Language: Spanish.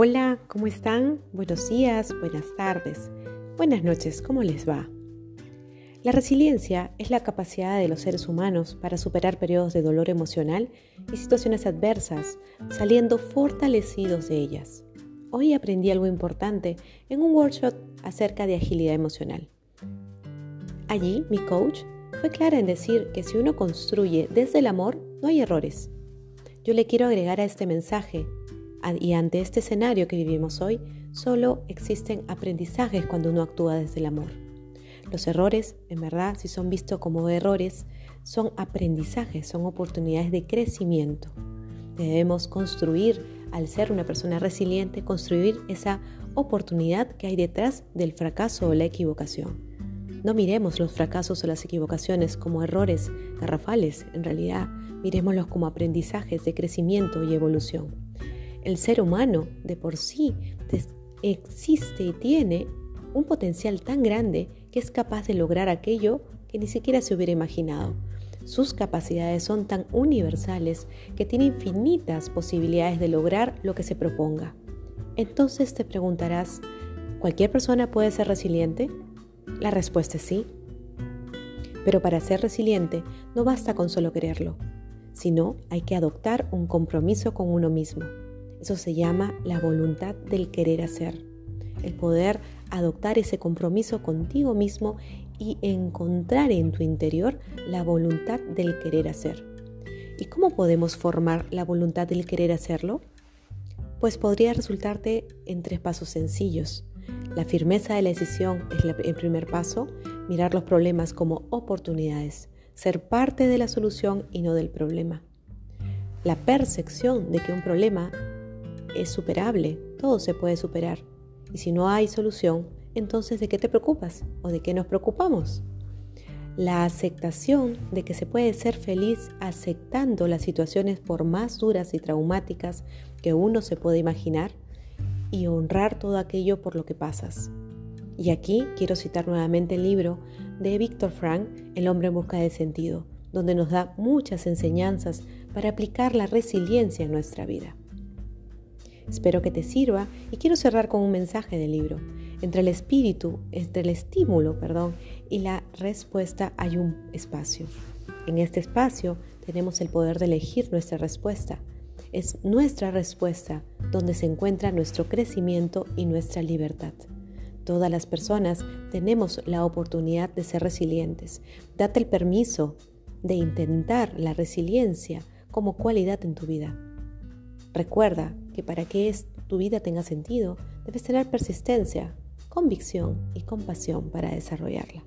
Hola, ¿cómo están? Buenos días, buenas tardes, buenas noches, ¿cómo les va? La resiliencia es la capacidad de los seres humanos para superar periodos de dolor emocional y situaciones adversas, saliendo fortalecidos de ellas. Hoy aprendí algo importante en un workshop acerca de agilidad emocional. Allí, mi coach fue clara en decir que si uno construye desde el amor, no hay errores. Yo le quiero agregar a este mensaje y ante este escenario que vivimos hoy, solo existen aprendizajes cuando uno actúa desde el amor. Los errores, en verdad, si son vistos como errores, son aprendizajes, son oportunidades de crecimiento. Debemos construir, al ser una persona resiliente, construir esa oportunidad que hay detrás del fracaso o la equivocación. No miremos los fracasos o las equivocaciones como errores garrafales, en realidad miremoslos como aprendizajes de crecimiento y evolución. El ser humano de por sí existe y tiene un potencial tan grande que es capaz de lograr aquello que ni siquiera se hubiera imaginado. Sus capacidades son tan universales que tiene infinitas posibilidades de lograr lo que se proponga. Entonces te preguntarás, ¿cualquier persona puede ser resiliente? La respuesta es sí. Pero para ser resiliente no basta con solo quererlo, sino hay que adoptar un compromiso con uno mismo. Eso se llama la voluntad del querer hacer, el poder adoptar ese compromiso contigo mismo y encontrar en tu interior la voluntad del querer hacer. ¿Y cómo podemos formar la voluntad del querer hacerlo? Pues podría resultarte en tres pasos sencillos. La firmeza de la decisión es el primer paso, mirar los problemas como oportunidades, ser parte de la solución y no del problema. La percepción de que un problema es superable, todo se puede superar. Y si no hay solución, entonces ¿de qué te preocupas o de qué nos preocupamos? La aceptación de que se puede ser feliz aceptando las situaciones por más duras y traumáticas que uno se puede imaginar y honrar todo aquello por lo que pasas. Y aquí quiero citar nuevamente el libro de Víctor Frank, El hombre en busca de sentido, donde nos da muchas enseñanzas para aplicar la resiliencia en nuestra vida. Espero que te sirva y quiero cerrar con un mensaje del libro. Entre el espíritu, entre el estímulo, perdón, y la respuesta hay un espacio. En este espacio tenemos el poder de elegir nuestra respuesta. Es nuestra respuesta donde se encuentra nuestro crecimiento y nuestra libertad. Todas las personas tenemos la oportunidad de ser resilientes. Date el permiso de intentar la resiliencia como cualidad en tu vida. Recuerda que para que tu vida tenga sentido, debes tener persistencia, convicción y compasión para desarrollarla.